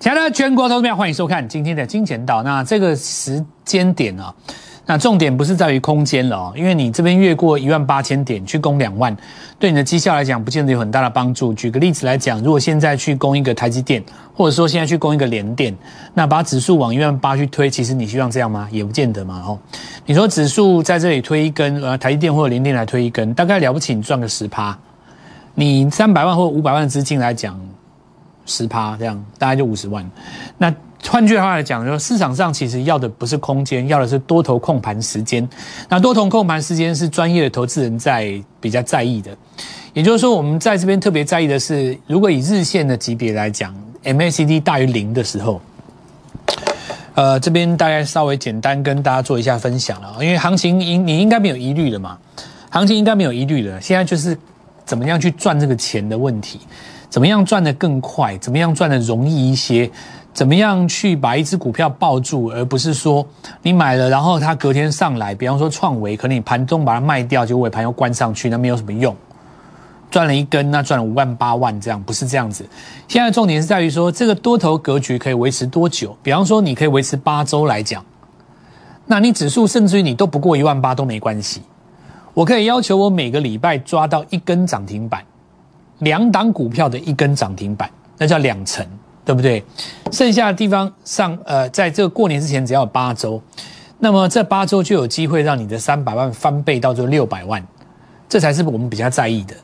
亲爱的全国投资者，欢迎收看今天的金钱岛。那这个时间点啊，那重点不是在于空间了哦，因为你这边越过一万八千点去攻两万，对你的绩效来讲，不见得有很大的帮助。举个例子来讲，如果现在去攻一个台积电，或者说现在去攻一个联电，那把指数往一万八去推，其实你希望这样吗？也不见得嘛哦。你说指数在这里推一根，呃，台积电或者联电来推一根，大概了不起，你赚个十趴。你三百万或五百万的资金来讲。十趴这样，大概就五十万。那换句话来讲，说市场上其实要的不是空间，要的是多头控盘时间。那多头控盘时间是专业的投资人在比较在意的。也就是说，我们在这边特别在意的是，如果以日线的级别来讲，MACD 大于零的时候，呃，这边大概稍微简单跟大家做一下分享了。因为行情应你应该没有疑虑的嘛，行情应该没有疑虑的。现在就是怎么样去赚这个钱的问题。怎么样赚得更快？怎么样赚得容易一些？怎么样去把一只股票抱住，而不是说你买了，然后它隔天上来，比方说创维，可能你盘中把它卖掉，就尾盘又关上去，那没有什么用。赚了一根，那赚了五万八万，这样不是这样子。现在重点是在于说，这个多头格局可以维持多久？比方说，你可以维持八周来讲，那你指数甚至于你都不过一万八都没关系。我可以要求我每个礼拜抓到一根涨停板。两档股票的一根涨停板，那叫两成，对不对？剩下的地方上，呃，在这个过年之前只要八周，那么这八周就有机会让你的三百万翻倍到这六百万，这才是我们比较在意的。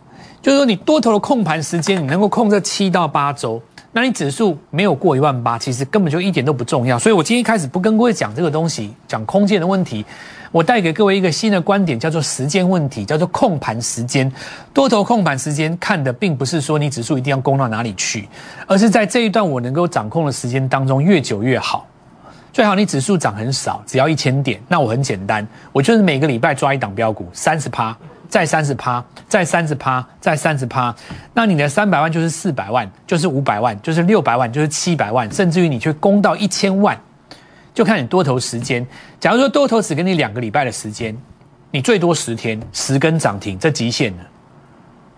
就是说，你多头的控盘时间，你能够控这七到八周，那你指数没有过一万八，其实根本就一点都不重要。所以我今天一开始不跟各位讲这个东西，讲空间的问题。我带给各位一个新的观点，叫做时间问题，叫做控盘时间。多头控盘时间看的并不是说你指数一定要攻到哪里去，而是在这一段我能够掌控的时间当中越久越好。最好你指数涨很少，只要一千点，那我很简单，我就是每个礼拜抓一档标股，三十趴，再三十趴，再三十趴，再三十趴。那你的三百万就是四百万，就是五百万，就是六百万，就是七百万，甚至于你去攻到一千万。就看你多头时间。假如说多头只给你两个礼拜的时间，你最多十天十根涨停，这极限了。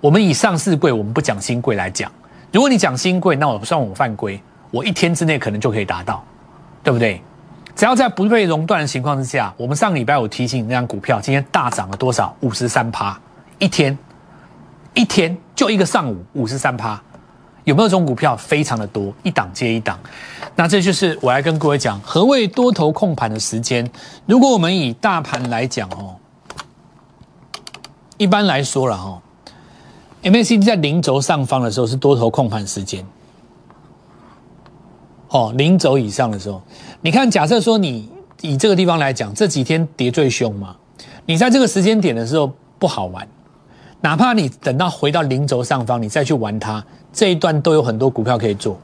我们以上市贵，我们不讲新贵来讲。如果你讲新贵，那我算我犯规，我一天之内可能就可以达到，对不对？只要在不被熔断的情况之下，我们上礼拜我提醒你那张股票，今天大涨了多少？五十三趴，一天，一天就一个上午，五十三趴。有没有这种股票？非常的多，一档接一档。那这就是我来跟各位讲，何谓多头控盘的时间。如果我们以大盘来讲哦，一般来说了哈，MACD 在零轴上方的时候是多头控盘时间。哦，零轴以上的时候，你看，假设说你以这个地方来讲，这几天跌最凶嘛，你在这个时间点的时候不好玩。哪怕你等到回到零轴上方，你再去玩它，这一段都有很多股票可以做。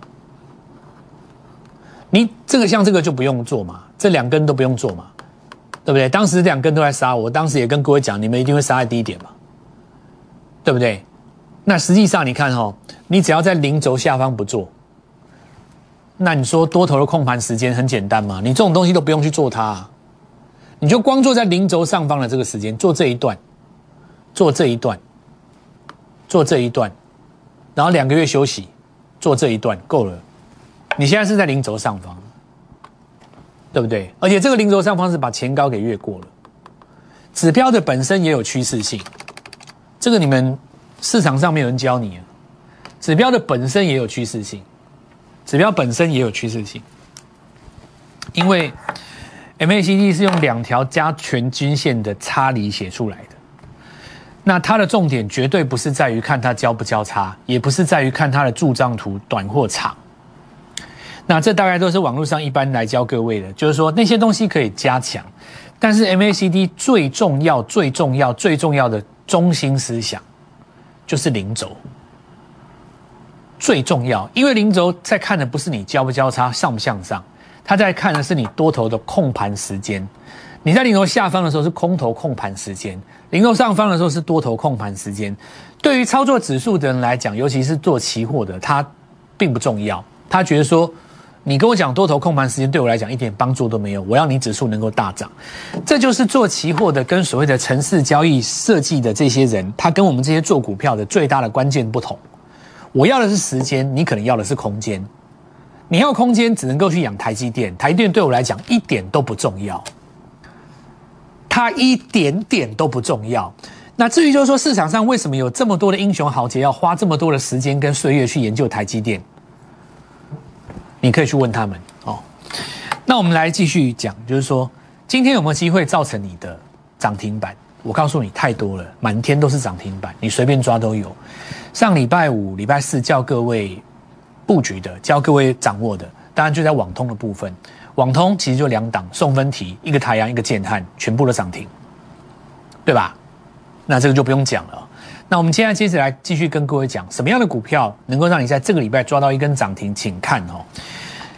你这个像这个就不用做嘛，这两根都不用做嘛，对不对？当时两根都在杀，我当时也跟各位讲，你们一定会杀在低点嘛，对不对？那实际上你看哈，你只要在零轴下方不做，那你说多头的控盘时间很简单嘛？你这种东西都不用去做它，你就光坐在零轴上方的这个时间做这一段。做这一段，做这一段，然后两个月休息，做这一段够了。你现在是在零轴上方，对不对？而且这个零轴上方是把前高给越过了。指标的本身也有趋势性，这个你们市场上没有人教你啊。指标的本身也有趋势性，指标本身也有趋势性，因为 MACD 是用两条加权均线的差离写出来的。那它的重点绝对不是在于看它交不交叉，也不是在于看它的柱状图短或长。那这大概都是网络上一般来教各位的，就是说那些东西可以加强，但是 MACD 最重要、最重要、最重要的中心思想就是零轴，最重要，因为零轴在看的不是你交不交叉、上不向上，它在看的是你多头的控盘时间。你在零头下方的时候是空头控盘时间，零头上方的时候是多头控盘时间。对于操作指数的人来讲，尤其是做期货的，他并不重要。他觉得说，你跟我讲多头控盘时间，对我来讲一点帮助都没有。我要你指数能够大涨，这就是做期货的跟所谓的城市交易设计的这些人，他跟我们这些做股票的最大的关键不同。我要的是时间，你可能要的是空间。你要空间只能够去养台积电，台积电对我来讲一点都不重要，它一点点都不重要。那至于就是说市场上为什么有这么多的英雄豪杰要花这么多的时间跟岁月去研究台积电，你可以去问他们哦。那我们来继续讲，就是说今天有没有机会造成你的涨停板？我告诉你，太多了，满天都是涨停板，你随便抓都有。上礼拜五、礼拜四叫各位布局的，教各位掌握的，当然就在网通的部分。网通其实就两档，送分题，一个太阳，一个建汉，全部都涨停，对吧？那这个就不用讲了。那我们现在接着来继续跟各位讲，什么样的股票能够让你在这个礼拜抓到一根涨停？请看哦。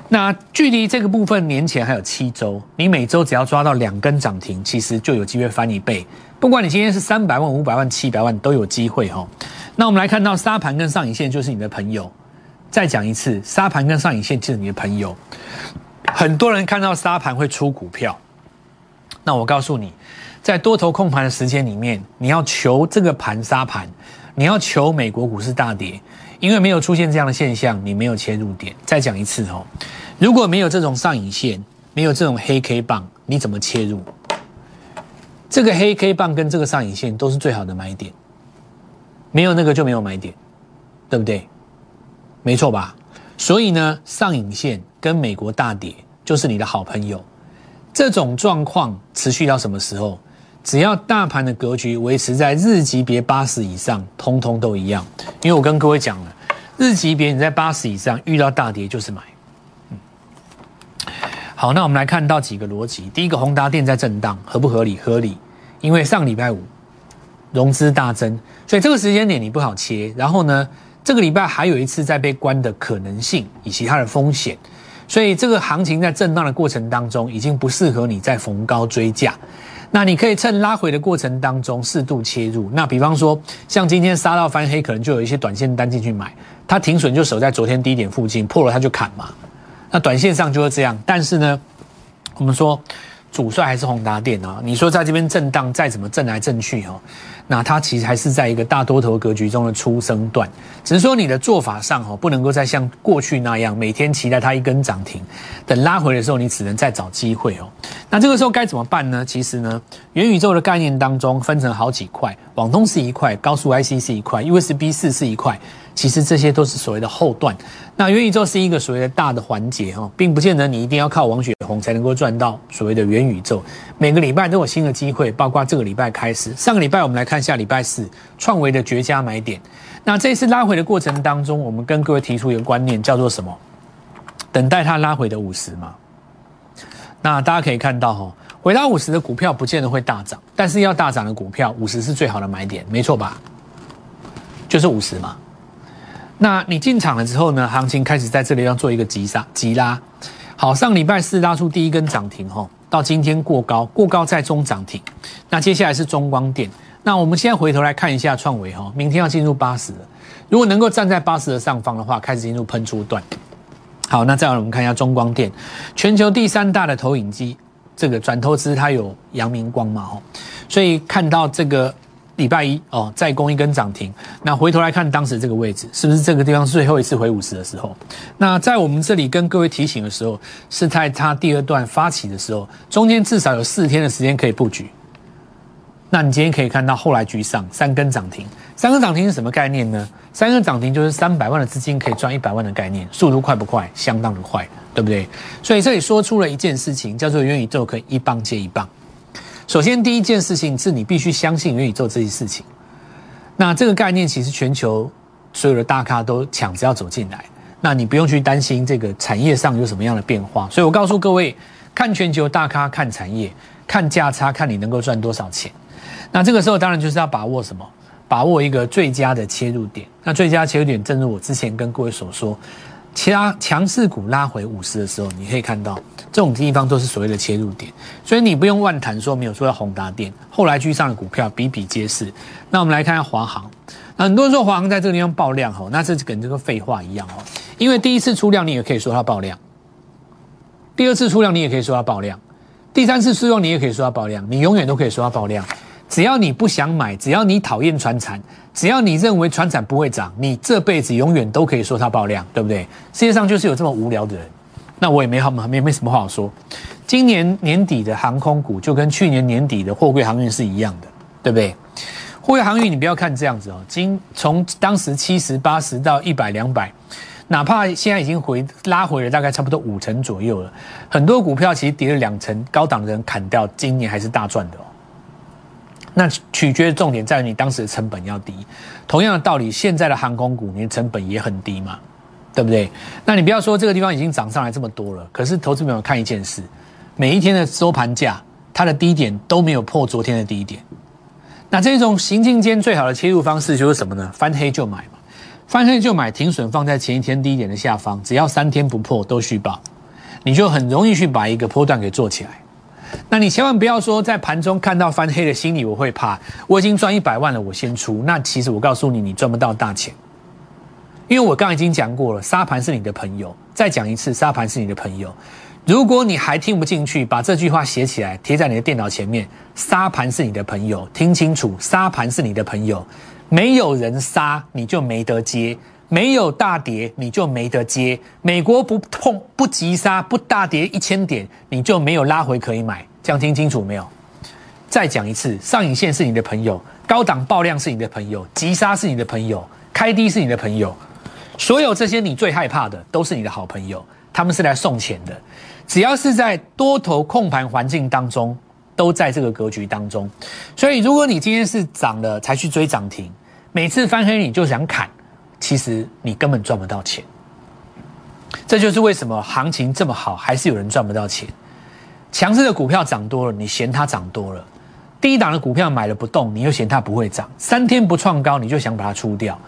那距离这个部分年前还有七周，你每周只要抓到两根涨停，其实就有机会翻一倍。不管你今天是三百万、五百万、七百万，都有机会哈。那我们来看到沙盘跟上影线就是你的朋友。再讲一次，沙盘跟上影线就是你的朋友。很多人看到沙盘会出股票，那我告诉你。在多头控盘的时间里面，你要求这个盘沙盘，你要求美国股市大跌，因为没有出现这样的现象，你没有切入点。再讲一次哦，如果没有这种上影线，没有这种黑 K 棒，你怎么切入？这个黑 K 棒跟这个上影线都是最好的买点，没有那个就没有买点，对不对？没错吧？所以呢，上影线跟美国大跌就是你的好朋友。这种状况持续到什么时候？只要大盘的格局维持在日级别八十以上，通通都一样。因为我跟各位讲了，日级别你在八十以上遇到大跌就是买。好，那我们来看到几个逻辑。第一个，宏达电在震荡，合不合理？合理。因为上礼拜五融资大增，所以这个时间点你不好切。然后呢，这个礼拜还有一次在被关的可能性以及它的风险，所以这个行情在震荡的过程当中，已经不适合你再逢高追价。那你可以趁拉回的过程当中适度切入。那比方说，像今天杀到翻黑，可能就有一些短线单进去买，它停损就守在昨天低点附近，破了它就砍嘛。那短线上就是这样。但是呢，我们说主帅还是宏达电啊。你说在这边震荡再怎么震来震去哦。那它其实还是在一个大多头格局中的出生段，只是说你的做法上哦，不能够再像过去那样每天期待它一根涨停，等拉回的时候你只能再找机会哦。那这个时候该怎么办呢？其实呢，元宇宙的概念当中分成好几块，网通是一块，高速 IC 是一块，USB 四是一块。其实这些都是所谓的后段，那元宇宙是一个所谓的大的环节哈，并不见得你一定要靠王雪红才能够赚到所谓的元宇宙。每个礼拜都有新的机会，包括这个礼拜开始。上个礼拜我们来看下礼拜四创维的绝佳买点。那这次拉回的过程当中，我们跟各位提出一个观念，叫做什么？等待它拉回的五十嘛。那大家可以看到哈，回到五十的股票不见得会大涨，但是要大涨的股票，五十是最好的买点，没错吧？就是五十嘛。那你进场了之后呢？行情开始在这里要做一个急杀急拉，好，上礼拜四拉出第一根涨停吼，到今天过高，过高在中涨停。那接下来是中光电，那我们现在回头来看一下创维哈，明天要进入八十，如果能够站在八十的上方的话，开始进入喷出段。好，那再来我们看一下中光电，全球第三大的投影机，这个转投资它有阳明光嘛吼，所以看到这个。礼拜一哦，再攻一根涨停。那回头来看当时这个位置，是不是这个地方最后一次回五十的时候？那在我们这里跟各位提醒的时候，是在它第二段发起的时候，中间至少有四天的时间可以布局。那你今天可以看到后来居上三根涨停，三根涨停是什么概念呢？三根涨停就是三百万的资金可以赚一百万的概念，速度快不快？相当的快，对不对？所以这里说出了一件事情，叫做元宇宙可以一棒接一棒。首先，第一件事情是你必须相信元宇宙这些事情。那这个概念其实全球所有的大咖都抢着要走进来，那你不用去担心这个产业上有什么样的变化。所以我告诉各位，看全球大咖，看产业，看价差，看你能够赚多少钱。那这个时候当然就是要把握什么？把握一个最佳的切入点。那最佳切入点，正如我之前跟各位所说。其他强势股拉回五十的时候，你可以看到这种地方都是所谓的切入点，所以你不用万谈说没有说要宏达电，后来居上的股票比比皆是。那我们来看下华航，很多人说华航在这个地方爆量哈，那是跟这个废话一样哦，因为第一次出量你也可以说它爆量，第二次出量你也可以说它爆量，第三次出量你也可以说它爆量，你永远都可以说它爆量。只要你不想买，只要你讨厌船产，只要你认为船产不会涨，你这辈子永远都可以说它爆量，对不对？世界上就是有这么无聊的人。那我也没好嘛没没什么话好说。今年年底的航空股就跟去年年底的货柜航运是一样的，对不对？货柜航运你不要看这样子哦，今从当时七十八十到一百两百，哪怕现在已经回拉回了大概差不多五成左右了，很多股票其实跌了两成，高档的人砍掉，今年还是大赚的。那取决的重点在于你当时的成本要低。同样的道理，现在的航空股你的成本也很低嘛，对不对？那你不要说这个地方已经涨上来这么多了，可是投资朋友看一件事。每一天的收盘价，它的低点都没有破昨天的低点。那这种行进间最好的切入方式就是什么呢？翻黑就买嘛，翻黑就买，停损放在前一天低点的下方，只要三天不破都续报，你就很容易去把一个波段给做起来。那你千万不要说在盘中看到翻黑的心理我会怕，我已经赚一百万了，我先出。那其实我告诉你，你赚不到大钱，因为我刚刚已经讲过了，沙盘是你的朋友。再讲一次，沙盘是你的朋友。如果你还听不进去，把这句话写起来，贴在你的电脑前面。沙盘是你的朋友，听清楚，沙盘是你的朋友。没有人杀，你就没得接；没有大跌，你就没得接。美国不碰不急杀，不大跌一千点，你就没有拉回可以买。这样听清楚没有？再讲一次，上影线是你的朋友，高档爆量是你的朋友，急杀是你的朋友，开低是你的朋友。所有这些你最害怕的，都是你的好朋友，他们是来送钱的。只要是在多头控盘环境当中，都在这个格局当中。所以，如果你今天是涨了才去追涨停，每次翻黑你就想砍，其实你根本赚不到钱。这就是为什么行情这么好，还是有人赚不到钱。强势的股票涨多了，你嫌它涨多了；低档的股票买了不动，你又嫌它不会涨。三天不创高，你就想把它出掉。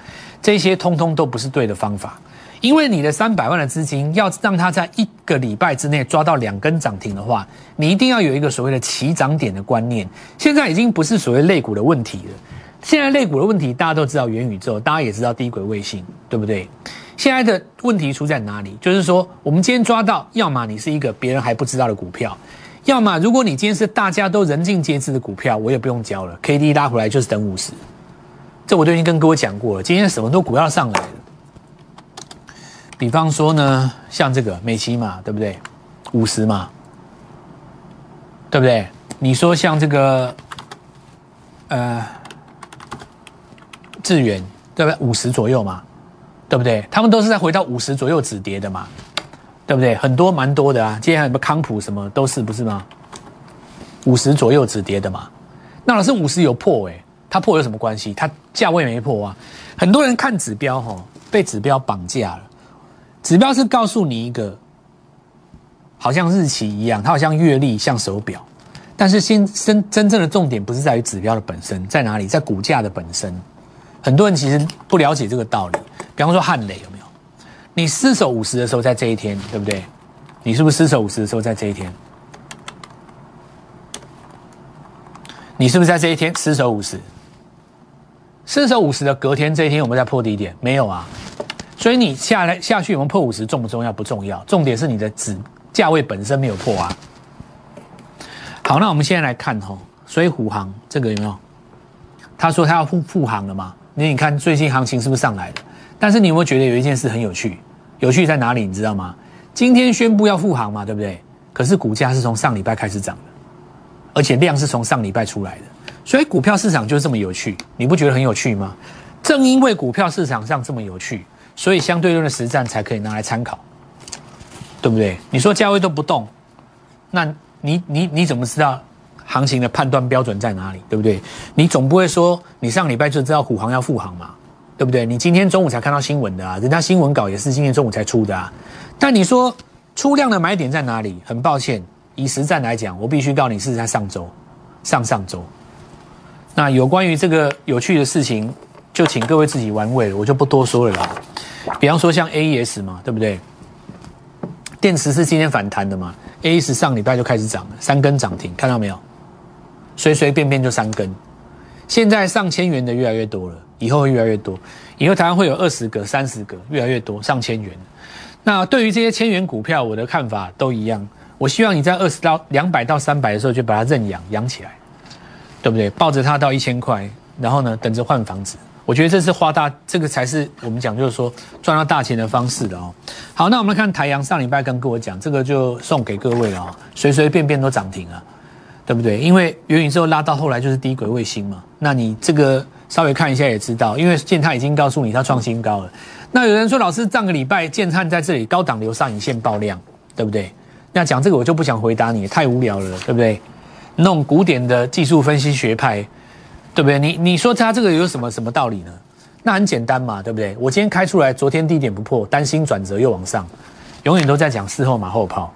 这些通通都不是对的方法。因为你的三百万的资金要让它在一个礼拜之内抓到两根涨停的话，你一定要有一个所谓的起涨点的观念。现在已经不是所谓类股的问题了，现在类股的问题大家都知道元宇宙，大家也知道低轨卫星，对不对？现在的问题出在哪里？就是说，我们今天抓到，要么你是一个别人还不知道的股票，要么如果你今天是大家都人尽皆知的股票，我也不用教了，K D 拉回来就是等五十，这我都已经跟各位讲过了。今天什么都股票上来了。比方说呢，像这个美琪嘛，对不对？五十嘛，对不对？你说像这个，呃，智远，对不对？五十左右嘛，对不对？他们都是在回到五十左右止跌的嘛，对不对？很多蛮多的啊，接下来什么康普什么都是不是吗？五十左右止跌的嘛，那老师五十有破哎，它破有什么关系？它价位没破啊。很多人看指标哈，被指标绑架了。指标是告诉你一个，好像日期一样，它好像月历，像手表。但是，先真真正的重点不是在于指标的本身，在哪里？在股价的本身。很多人其实不了解这个道理。比方说汉磊有没有？你失守五十的时候，在这一天，对不对？你是不是失守五十的时候，在这一天？你是不是在这一天失守五十？失守五十的隔天这一天，我们在破低点，没有啊？所以你下来下去有没有破五十重不重要？不重要，重点是你的指价位本身没有破啊。好，那我们现在来看哦，所以虎航这个有没有？他说他要复复航了嘛？那你看最近行情是不是上来了？但是你有没有觉得有一件事很有趣？有趣在哪里？你知道吗？今天宣布要复航嘛，对不对？可是股价是从上礼拜开始涨的，而且量是从上礼拜出来的，所以股票市场就是这么有趣，你不觉得很有趣吗？正因为股票市场上这么有趣。所以相对论的实战才可以拿来参考，对不对？你说价位都不动，那你你你怎么知道行情的判断标准在哪里？对不对？你总不会说你上礼拜就知道虎航要复航嘛？对不对？你今天中午才看到新闻的啊，人家新闻稿也是今天中午才出的啊。但你说出量的买点在哪里？很抱歉，以实战来讲，我必须告诉你是在上周、上上周。那有关于这个有趣的事情。就请各位自己玩味，我就不多说了啦。比方说像 A E S 嘛，对不对？电池是今天反弹的嘛？A E S 上礼拜就开始涨了，三根涨停，看到没有？随随便便就三根。现在上千元的越来越多了，以后会越来越多。以后台湾会有二十个、三十个，越来越多，上千元。那对于这些千元股票，我的看法都一样。我希望你在二十到两百到三百的时候就把它认养养起来。对不对？抱着它到一千块，然后呢，等着换房子。我觉得这是花大，这个才是我们讲就是说赚到大钱的方式的哦。好，那我们来看台阳上礼拜刚跟我讲，这个就送给各位了啊，随随便便都涨停了，对不对？因为元宇宙拉到后来就是低轨卫星嘛，那你这个稍微看一下也知道，因为建泰已经告诉你它创新高了。那有人说老师上个礼拜建汉在这里高档流上影线爆量，对不对？那讲这个我就不想回答你，太无聊了，对不对？那种古典的技术分析学派。对不对？你你说它这个有什么什么道理呢？那很简单嘛，对不对？我今天开出来，昨天低点不破，担心转折又往上，永远都在讲事后马后炮，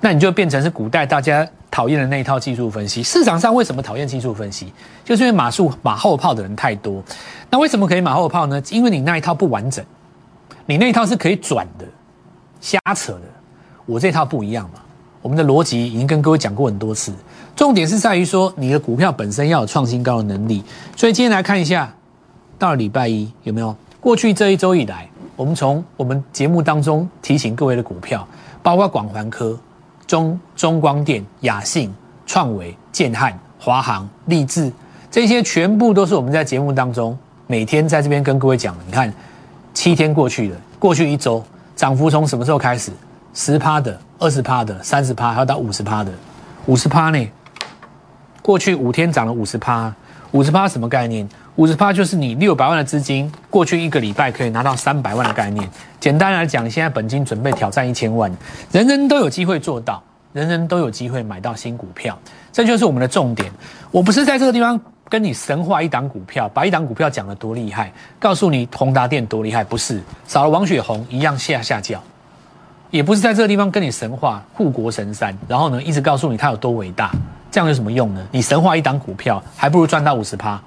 那你就变成是古代大家讨厌的那一套技术分析。市场上为什么讨厌技术分析？就是因为马术马后炮的人太多。那为什么可以马后炮呢？因为你那一套不完整，你那一套是可以转的，瞎扯的。我这套不一样嘛，我们的逻辑已经跟各位讲过很多次。重点是在于说，你的股票本身要有创新高的能力。所以今天来看一下，到了礼拜一有没有？过去这一周以来，我们从我们节目当中提醒各位的股票，包括广环科、中中光电、雅信、创维、建汉、华航、立志，这些全部都是我们在节目当中每天在这边跟各位讲。你看，七天过去了，过去一周涨幅从什么时候开始？十趴的、二十趴的、三十趴，还有到五十趴的，五十趴呢？过去五天涨了五十趴，五十趴什么概念？五十趴就是你六百万的资金，过去一个礼拜可以拿到三百万的概念。简单来讲，现在本金准备挑战一千万，人人都有机会做到，人人都有机会买到新股票，这就是我们的重点。我不是在这个地方跟你神话一档股票，把一档股票讲得多厉害，告诉你宏达电多厉害，不是少了王雪红一样下下叫，也不是在这个地方跟你神话护国神山，然后呢一直告诉你它有多伟大。这样有什么用呢？你神话一档股票，还不如赚到五十趴。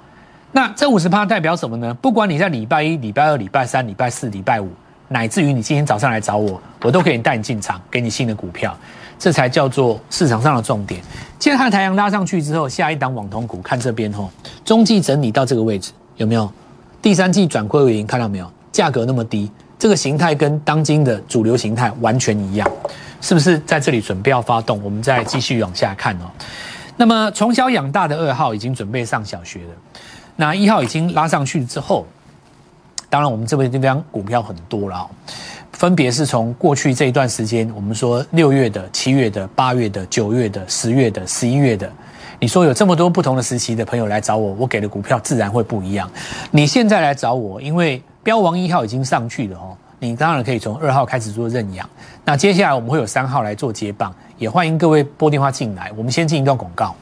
那这五十趴代表什么呢？不管你在礼拜一、礼拜二、礼拜三、礼拜四、礼拜五，乃至于你今天早上来找我，我都可以带你进场，给你新的股票。这才叫做市场上的重点。现在看太阳拉上去之后，下一档网通股，看这边吼，中继整理到这个位置，有没有？第三季转亏为盈，看到没有？价格那么低，这个形态跟当今的主流形态完全一样，是不是在这里准备要发动？我们再继续往下看哦。那么从小养大的二号已经准备上小学了，那一号已经拉上去之后，当然我们这边这边股票很多了，分别是从过去这一段时间，我们说六月的、七月的、八月的、九月的、十月的、十一月的，你说有这么多不同的时期的朋友来找我，我给的股票自然会不一样。你现在来找我，因为标王一号已经上去了哦，你当然可以从二号开始做认养。那接下来我们会有三号来做接棒。也欢迎各位拨电话进来，我们先进一段广告。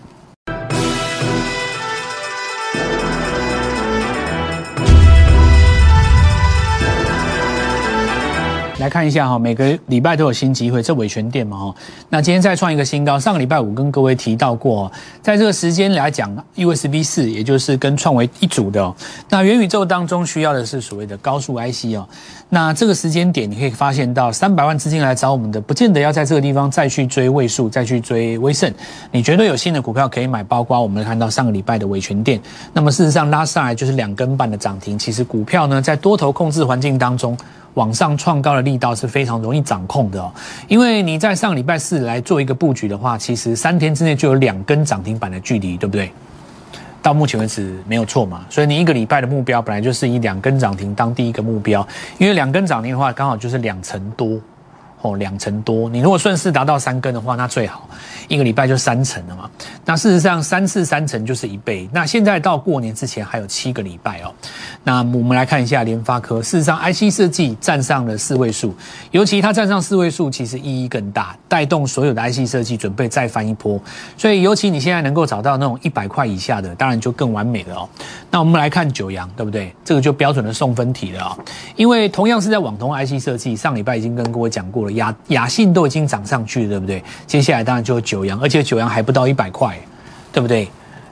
来看一下哈，每个礼拜都有新机会，这伟权店嘛哈。那今天再创一个新高，上个礼拜五跟各位提到过，在这个时间来讲，USB 四也就是跟创维一组的。那元宇宙当中需要的是所谓的高速 IC 哦。那这个时间点你可以发现到，三百万资金来找我们的，不见得要在这个地方再去追位数，再去追威盛。你绝对有新的股票可以买，包括我们看到上个礼拜的伟权店。那么事实上拉上来就是两根半的涨停，其实股票呢在多头控制环境当中。往上创高的力道是非常容易掌控的哦，因为你在上礼拜四来做一个布局的话，其实三天之内就有两根涨停板的距离，对不对？到目前为止没有错嘛，所以你一个礼拜的目标本来就是以两根涨停当第一个目标，因为两根涨停的话，刚好就是两成多。哦，两成多，你如果顺势达到三根的话，那最好，一个礼拜就三成了嘛。那事实上，三次三成就是一倍。那现在到过年之前还有七个礼拜哦。那我们来看一下联发科，事实上，IC 设计站上了四位数，尤其它站上四位数，其实意义更大，带动所有的 IC 设计准备再翻一波。所以，尤其你现在能够找到那种一百块以下的，当然就更完美了哦。那我们来看九阳，对不对？这个就标准的送分题了啊。因为同样是在网通 IC 设计，上礼拜已经跟各位讲过了。雅雅信都已经涨上去了，对不对？接下来当然就九阳，而且九阳还不到一百块，对不对？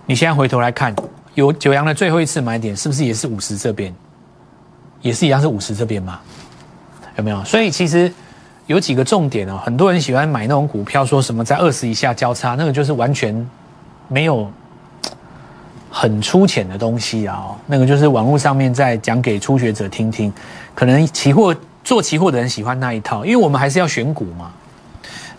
你现在回头来看，有九阳的最后一次买点，是不是也是五十这边？也是一样是五十这边嘛？有没有？所以其实有几个重点哦。很多人喜欢买那种股票，说什么在二十以下交叉，那个就是完全没有很粗浅的东西啊。那个就是网络上面在讲给初学者听听，可能期货。做期货的人喜欢那一套，因为我们还是要选股嘛。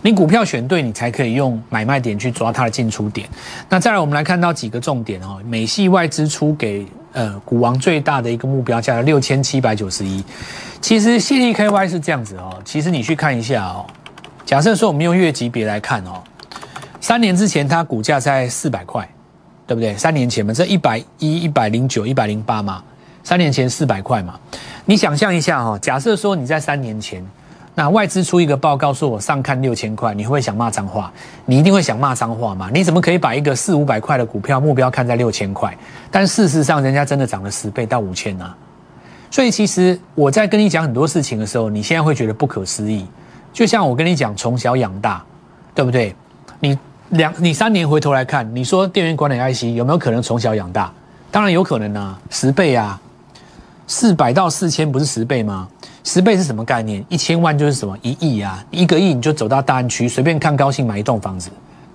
你股票选对，你才可以用买卖点去抓它的进出点。那再来，我们来看到几个重点哦。美系外资出给呃股王最大的一个目标价六千七百九十一。其实 C D K Y 是这样子哦。其实你去看一下哦。假设说我们用月级别来看哦，三年之前它股价在四百块，对不对？三年前嘛，这一百一、一百零九、一百零八嘛，三年前四百块嘛。你想象一下哈，假设说你在三年前。那外资出一个报告说，我上看六千块，你会不会想骂脏话？你一定会想骂脏话嘛？你怎么可以把一个四五百块的股票目标看在六千块？但事实上，人家真的涨了十倍到五千呢。所以其实我在跟你讲很多事情的时候，你现在会觉得不可思议。就像我跟你讲从小养大，对不对？你两你三年回头来看，你说电源管理 IC 有没有可能从小养大？当然有可能啊，十倍啊，四百到四千不是十倍吗？十倍是什么概念？一千万就是什么一亿啊？一个亿你就走到大安区，随便看高兴买一栋房子，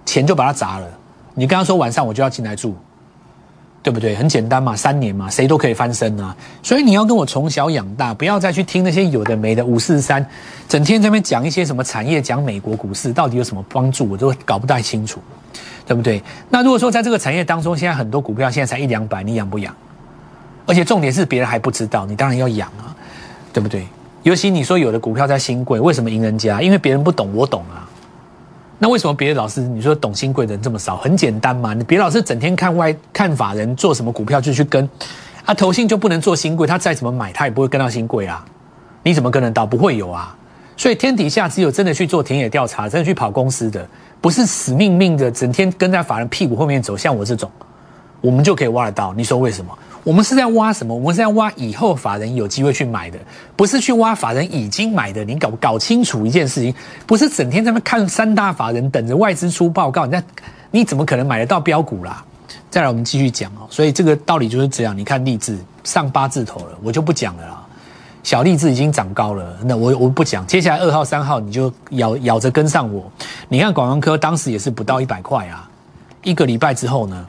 钱就把它砸了。你刚刚说晚上我就要进来住，对不对？很简单嘛，三年嘛，谁都可以翻身啊。所以你要跟我从小养大，不要再去听那些有的没的五四三，整天在那边讲一些什么产业，讲美国股市到底有什么帮助，我都搞不太清楚，对不对？那如果说在这个产业当中，现在很多股票现在才一两百，你养不养？而且重点是别人还不知道，你当然要养啊，对不对？尤其你说有的股票在新贵，为什么赢人家？因为别人不懂，我懂啊。那为什么别的老师你说懂新贵的人这么少？很简单嘛，你别老师整天看外看法人做什么股票就去跟，啊，投信就不能做新贵，他再怎么买他也不会跟到新贵啊。你怎么跟得到？不会有啊。所以天底下只有真的去做田野调查，真的去跑公司的，不是死命命的整天跟在法人屁股后面走，像我这种，我们就可以挖得到。你说为什么？我们是在挖什么？我们是在挖以后法人有机会去买的，不是去挖法人已经买的。你搞搞清楚一件事情，不是整天在那看三大法人等着外资出报告，那你怎么可能买得到标股啦？再来，我们继续讲哦。所以这个道理就是这样。你看励志上八字头了，我就不讲了啦。小励志已经长高了，那我我不讲。接下来二号、三号你就咬咬着跟上我。你看广阳科当时也是不到一百块啊，一个礼拜之后呢？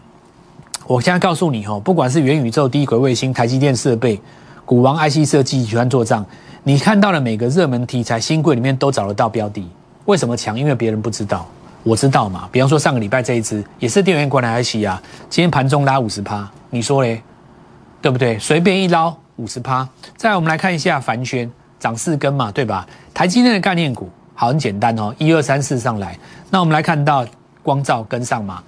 我现在告诉你哦，不管是元宇宙、低轨卫星、台积电设备、股王 IC 设计、集团做账，你看到的每个热门题材新贵里面都找得到标的。为什么强？因为别人不知道，我知道嘛。比方说上个礼拜这一支也是电源管理 IC 啊，今天盘中拉五十趴，你说嘞，对不对？随便一捞五十趴。再来我们来看一下凡轩涨四根嘛，对吧？台积电的概念股好很简单哦，一二三四上来。那我们来看到光照跟上嘛。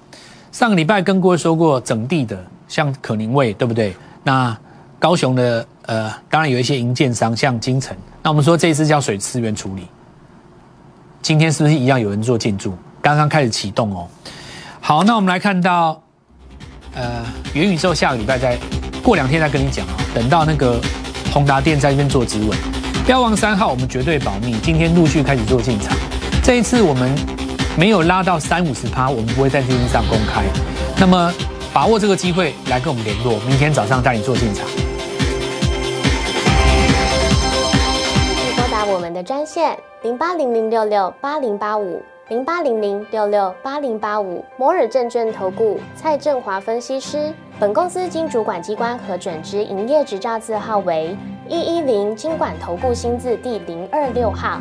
上个礼拜跟各位说过，整地的像可宁味，对不对？那高雄的呃，当然有一些营建商，像金城。那我们说这一次叫水资源处理，今天是不是一样有人做进驻？刚刚开始启动哦。好，那我们来看到，呃，元宇宙下个礼拜再过两天再跟你讲啊。等到那个宏达电在那边做指纹，标王三号我们绝对保密。今天陆续开始做进场，这一次我们。没有拉到三五十趴，我们不会在电视上公开。那么把握这个机会来跟我们联络，明天早上带你做进场。拨打我们的专线零八零零六六八零八五零八零零六六八零八五摩尔证券投顾蔡振华分析师。本公司经主管机关核准之营业执照字号为一一零金管投顾新字第零二六号。